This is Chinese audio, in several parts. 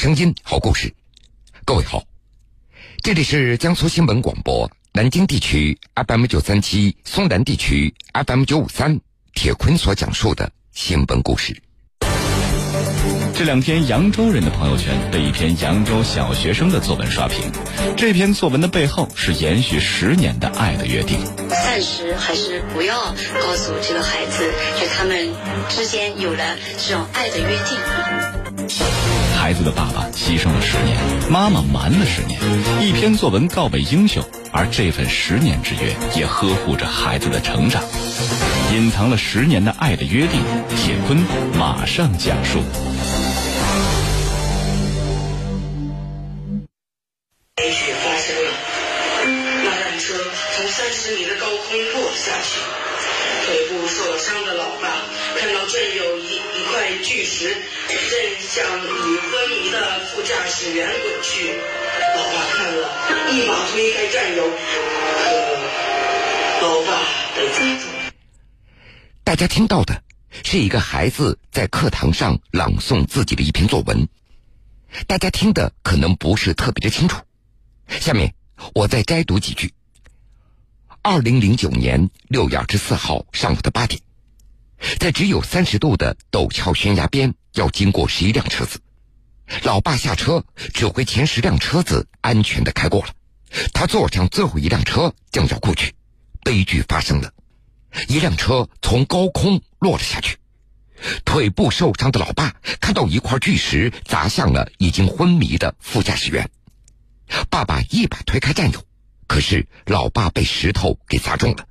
声音，好故事。各位好，这里是江苏新闻广播南京地区 FM 九三七，松南地区 FM 九五三。铁坤所讲述的新闻故事。这两天，扬州人的朋友圈被一篇扬州小学生的作文刷屏。这篇作文的背后是延续十年的爱的约定。暂时还是不要告诉这个孩子，就他们之间有了这种爱的约定。孩子的爸爸牺牲了十年，妈妈瞒了十年，一篇作文告慰英雄，而这份十年之约也呵护着孩子的成长，隐藏了十年的爱的约定。铁坤马上讲述。雪发生了，车从三十米的高空落下去，腿部受伤的老爸看到正有一一块巨石。正向已昏迷的副驾驶员滚去，老爸看了一把推开战友，可老爸被砸中。大家听到的是一个孩子在课堂上朗诵自己的一篇作文，大家听的可能不是特别的清楚。下面我再摘读几句。二零零九年六月二十四号上午的八点。在只有三十度的陡峭悬崖边，要经过十一辆车子。老爸下车，指挥前十辆车子安全的开过了。他坐上最后一辆车，正要过去，悲剧发生了，一辆车从高空落了下去。腿部受伤的老爸看到一块巨石砸向了已经昏迷的副驾驶员，爸爸一把推开战友，可是老爸被石头给砸中了。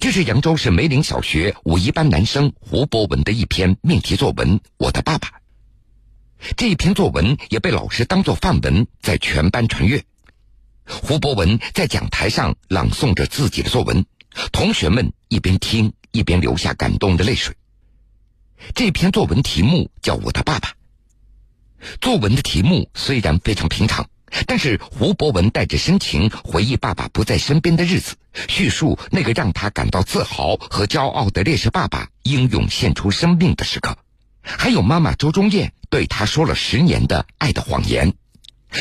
这是扬州市梅岭小学五一班男生胡博文的一篇命题作文《我的爸爸》。这一篇作文也被老师当作范文在全班传阅。胡博文在讲台上朗诵着自己的作文，同学们一边听一边流下感动的泪水。这篇作文题目叫《我的爸爸》。作文的题目虽然非常平常。但是胡博文带着深情回忆爸爸不在身边的日子，叙述那个让他感到自豪和骄傲的烈士爸爸英勇献出生命的时刻，还有妈妈周忠燕对他说了十年的爱的谎言，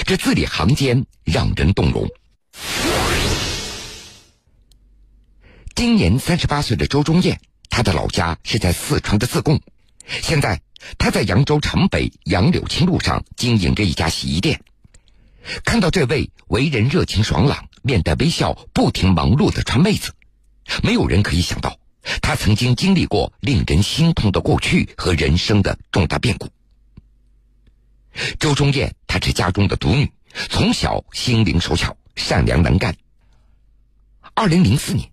这字里行间让人动容。今年三十八岁的周忠燕，她的老家是在四川的自贡，现在她在扬州城北杨柳青路上经营着一家洗衣店。看到这位为人热情爽朗、面带微笑、不停忙碌的川妹子，没有人可以想到，她曾经经历过令人心痛的过去和人生的重大变故。周忠燕，她是家中的独女，从小心灵手巧、善良能干。二零零四年，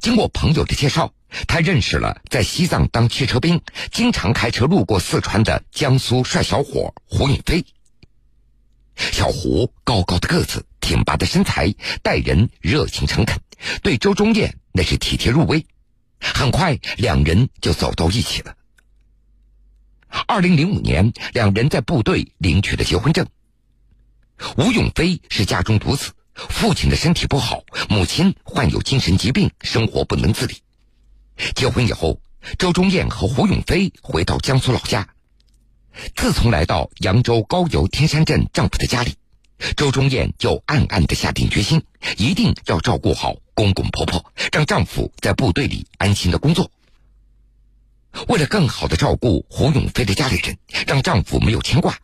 经过朋友的介绍，她认识了在西藏当汽车兵、经常开车路过四川的江苏帅小伙胡允飞。小胡高高的个子，挺拔的身材，待人热情诚恳，对周忠燕那是体贴入微。很快，两人就走到一起了。二零零五年，两人在部队领取了结婚证。吴永飞是家中独子，父亲的身体不好，母亲患有精神疾病，生活不能自理。结婚以后，周忠燕和胡永飞回到江苏老家。自从来到扬州高邮天山镇丈夫的家里，周忠燕就暗暗的下定决心，一定要照顾好公公婆婆，让丈夫在部队里安心的工作。为了更好的照顾胡永飞的家里人，让丈夫没有牵挂，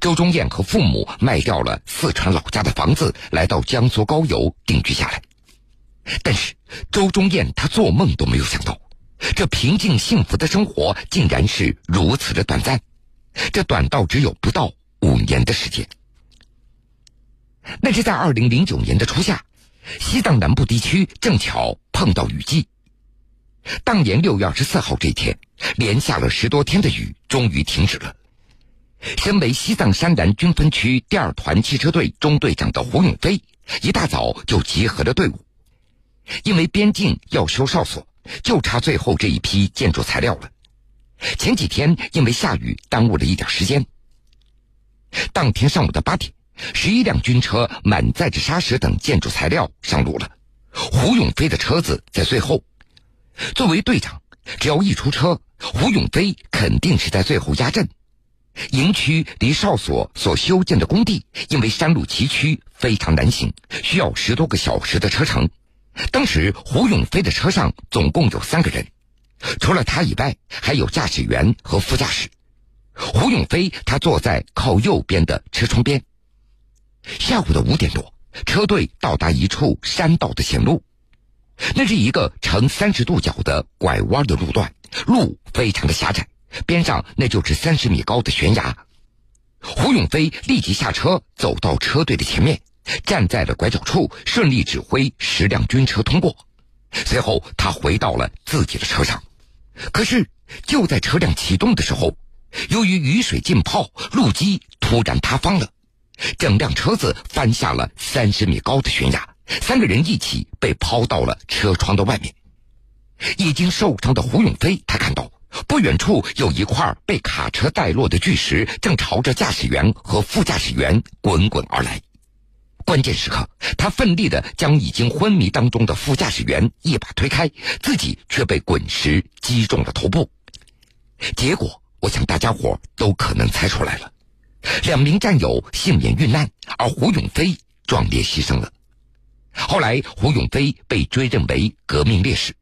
周忠燕和父母卖掉了四川老家的房子，来到江苏高邮定居下来。但是周忠燕她做梦都没有想到，这平静幸福的生活竟然是如此的短暂。这短到只有不到五年的时间。那是在二零零九年的初夏，西藏南部地区正巧碰到雨季。当年六月二十四号这天，连下了十多天的雨终于停止了。身为西藏山南军分区第二团汽车队中队长的胡永飞，一大早就集合了队伍，因为边境要修哨所，就差最后这一批建筑材料了。前几天因为下雨耽误了一点时间。当天上午的八点，十一辆军车满载着沙石等建筑材料上路了。胡永飞的车子在最后。作为队长，只要一出车，胡永飞肯定是在最后压阵。营区离哨所所修建的工地，因为山路崎岖，非常难行，需要十多个小时的车程。当时胡永飞的车上总共有三个人，除了他以外，还有驾驶员和副驾驶。胡永飞他坐在靠右边的车窗边。下午的五点多，车队到达一处山道的险路，那是一个呈三十度角的拐弯的路段，路非常的狭窄。边上那就是三十米高的悬崖，胡永飞立即下车，走到车队的前面，站在了拐角处，顺利指挥十辆军车通过。随后，他回到了自己的车上。可是，就在车辆启动的时候，由于雨水浸泡，路基突然塌方了，整辆车子翻下了三十米高的悬崖，三个人一起被抛到了车窗的外面。已经受伤的胡永飞，他看到。不远处有一块被卡车带落的巨石，正朝着驾驶员和副驾驶员滚滚而来。关键时刻，他奋力的将已经昏迷当中的副驾驶员一把推开，自己却被滚石击中了头部。结果，我想大家伙都可能猜出来了：两名战友幸免遇难，而胡永飞壮烈牺牲了。后来，胡永飞被追认为革命烈士。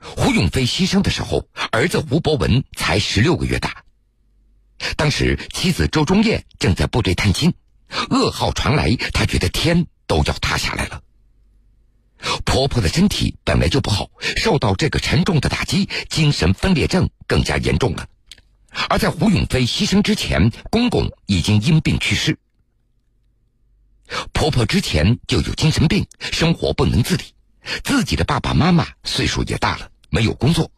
胡永飞牺牲的时候，儿子胡博文才十六个月大。当时妻子周忠燕正在部队探亲，噩耗传来，她觉得天都要塌下来了。婆婆的身体本来就不好，受到这个沉重的打击，精神分裂症更加严重了。而在胡永飞牺牲之前，公公已经因病去世。婆婆之前就有精神病，生活不能自理，自己的爸爸妈妈岁数也大了。没有工作，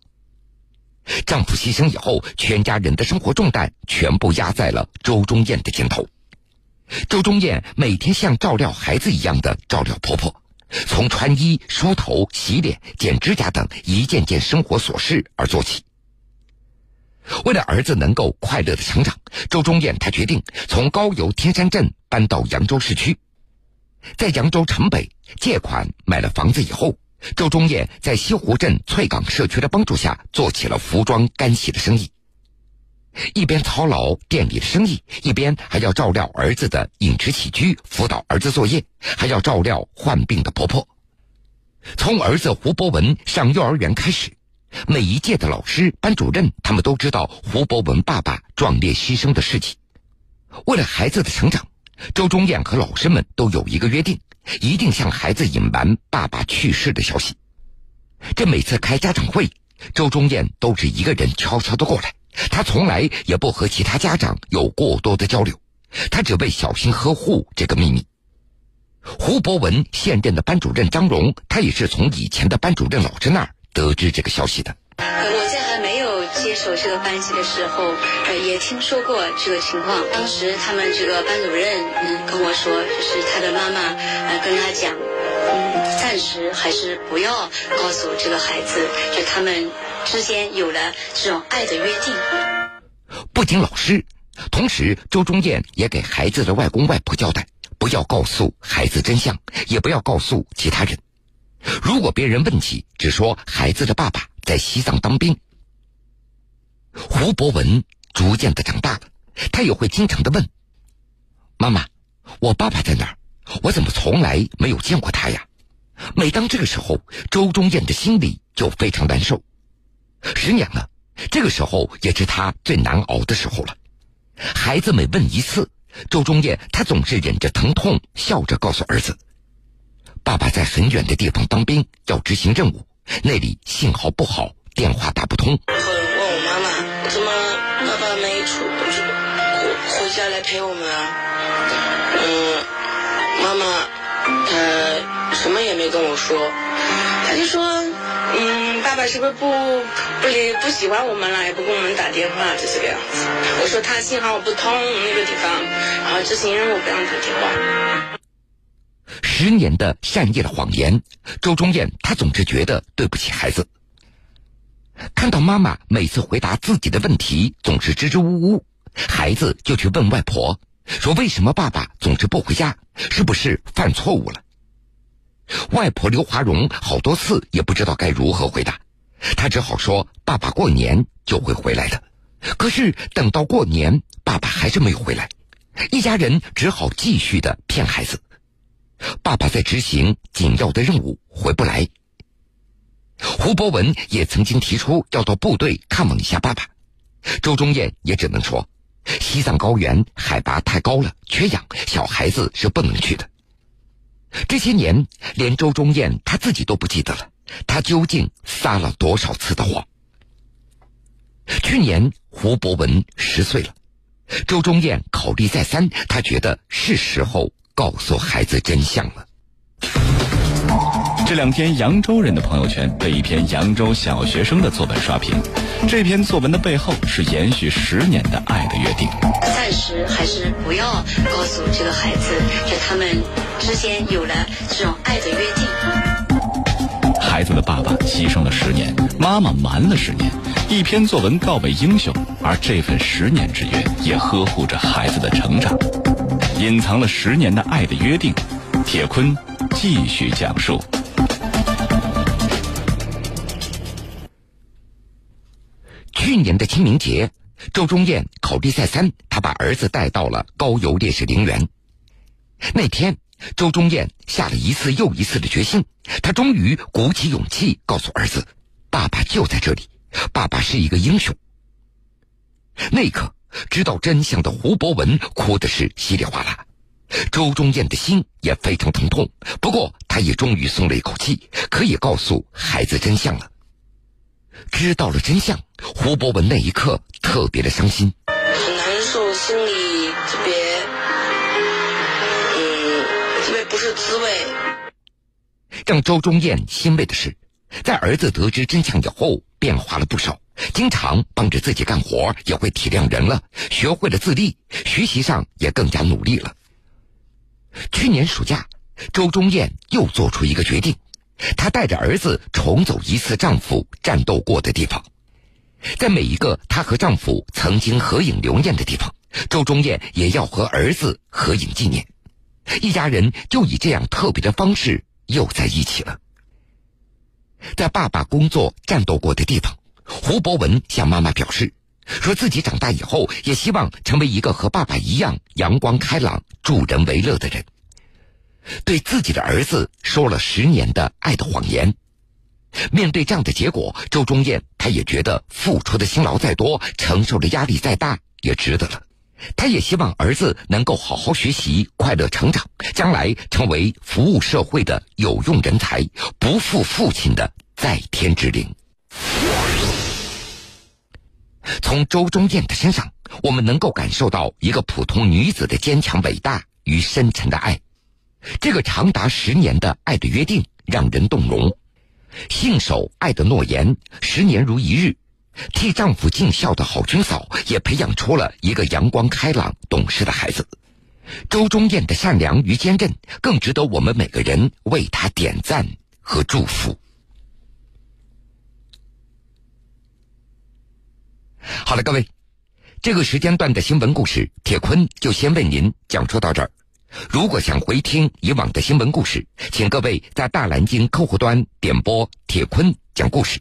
丈夫牺牲以后，全家人的生活重担全部压在了周忠燕的肩头。周忠燕每天像照料孩子一样的照料婆婆，从穿衣、梳头、洗脸、剪指甲等一件件生活琐事而做起。为了儿子能够快乐的成长，周忠燕她决定从高邮天山镇搬到扬州市区，在扬州城北借款买了房子以后。周忠燕在西湖镇翠岗社区的帮助下，做起了服装干洗的生意。一边操劳店里的生意，一边还要照料儿子的饮食起居，辅导儿子作业，还要照料患病的婆婆。从儿子胡博文上幼儿园开始，每一届的老师、班主任，他们都知道胡博文爸爸壮烈牺牲的事情。为了孩子的成长，周忠燕和老师们都有一个约定。一定向孩子隐瞒爸爸去世的消息。这每次开家长会，周忠燕都是一个人悄悄的过来，他从来也不和其他家长有过多的交流，他只为小心呵护这个秘密。胡博文现任的班主任张荣，他也是从以前的班主任老师那儿得知这个消息的。我在还没有接手这个班级的时候，呃，也听说过这个情况。当时他们这个班主任嗯跟我说，就是他的妈妈呃跟他讲，嗯，暂时还是不要告诉这个孩子，就他们之间有了这种爱的约定。不仅老师，同时周忠燕也给孩子的外公外婆交代，不要告诉孩子真相，也不要告诉其他人。如果别人问起，只说孩子的爸爸。在西藏当兵，胡博文逐渐的长大了，他也会经常的问：“妈妈，我爸爸在哪儿？我怎么从来没有见过他呀？”每当这个时候，周忠燕的心里就非常难受。十年了，这个时候也是他最难熬的时候了。孩子每问一次，周忠燕他总是忍着疼痛，笑着告诉儿子：“爸爸在很远的地方当兵，要执行任务。”那里信号不好，电话打不通。问我妈妈，怎么爸爸没出回回家来陪我们啊？嗯，妈妈她什么也没跟我说，她就说，嗯，爸爸是不是不不理不喜欢我们了，也不给我们打电话，就这个样子。我说他信号不通那个地方，然后执行任务不让他电话。十年的善意的谎言，周忠燕她总是觉得对不起孩子。看到妈妈每次回答自己的问题总是支支吾吾，孩子就去问外婆，说为什么爸爸总是不回家，是不是犯错误了？外婆刘华荣好多次也不知道该如何回答，他只好说爸爸过年就会回来的。可是等到过年，爸爸还是没有回来，一家人只好继续的骗孩子。爸爸在执行紧要的任务，回不来。胡博文也曾经提出要到部队看望一下爸爸，周忠燕也只能说，西藏高原海拔太高了，缺氧，小孩子是不能去的。这些年，连周忠燕他自己都不记得了，他究竟撒了多少次的谎？去年胡博文十岁了，周忠燕考虑再三，他觉得是时候告诉孩子真相了。这两天，扬州人的朋友圈被一篇扬州小学生的作文刷屏。这篇作文的背后是延续十年的爱的约定。暂时还是不要告诉这个孩子，就他们之间有了这种爱的约定。孩子的爸爸牺牲了十年，妈妈瞒了十年，一篇作文告慰英雄，而这份十年之约也呵护着孩子的成长。隐藏了十年的爱的约定，铁坤继续讲述。去年的清明节，周忠燕考虑再三，他把儿子带到了高邮烈士陵园。那天，周忠燕下了一次又一次的决心，他终于鼓起勇气告诉儿子：“爸爸就在这里，爸爸是一个英雄。”那一刻，知道真相的胡博文哭的是稀里哗啦，周忠燕的心也非常疼痛。不过，他也终于松了一口气，可以告诉孩子真相了。知道了真相，胡博文那一刻特别的伤心，让周忠燕欣慰的是，在儿子得知真相以后，变化了不少，经常帮着自己干活，也会体谅人了，学会了自立，学习上也更加努力了。去年暑假，周忠燕又做出一个决定。她带着儿子重走一次丈夫战斗过的地方，在每一个她和丈夫曾经合影留念的地方，周忠燕也要和儿子合影纪念。一家人就以这样特别的方式又在一起了。在爸爸工作战斗过的地方，胡博文向妈妈表示，说自己长大以后也希望成为一个和爸爸一样阳光开朗、助人为乐的人。对自己的儿子说了十年的爱的谎言，面对这样的结果，周忠燕他也觉得付出的辛劳再多，承受的压力再大，也值得了。他也希望儿子能够好好学习，快乐成长，将来成为服务社会的有用人才，不负父亲的在天之灵。从周忠燕的身上，我们能够感受到一个普通女子的坚强、伟大与深沉的爱。这个长达十年的爱的约定让人动容，信守爱的诺言，十年如一日，替丈夫尽孝的好军嫂也培养出了一个阳光开朗、懂事的孩子。周忠燕的善良与坚韧，更值得我们每个人为她点赞和祝福。好了，各位，这个时间段的新闻故事，铁坤就先为您讲述到这儿。如果想回听以往的新闻故事，请各位在大蓝鲸客户端点播铁坤讲故事。